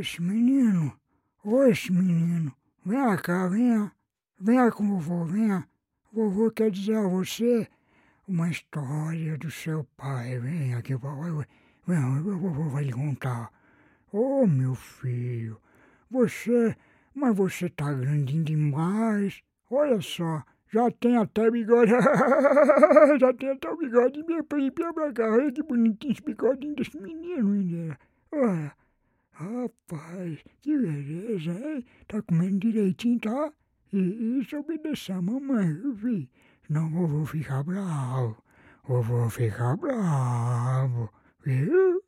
Oxe, menino, oxe, menino, venha cá, venha, venha com vovô, venha. Vovô quer dizer a você uma história do seu pai. Venha aqui, vovô, vovô vai lhe contar. Ô, meu filho, você, mas você tá grandinho demais. Olha só, já tem até bigode, já tem até o bigode meu príncipe pra cá. Olha que bonitinho esse bigodinho desse menino. Olha. Rapaz, que beleza, hein? Tá comendo direitinho, tá? E isso obedecer a mamãe, viu, filho? Senão o vovô ficar bravo. Vovô ficar bravo, viu?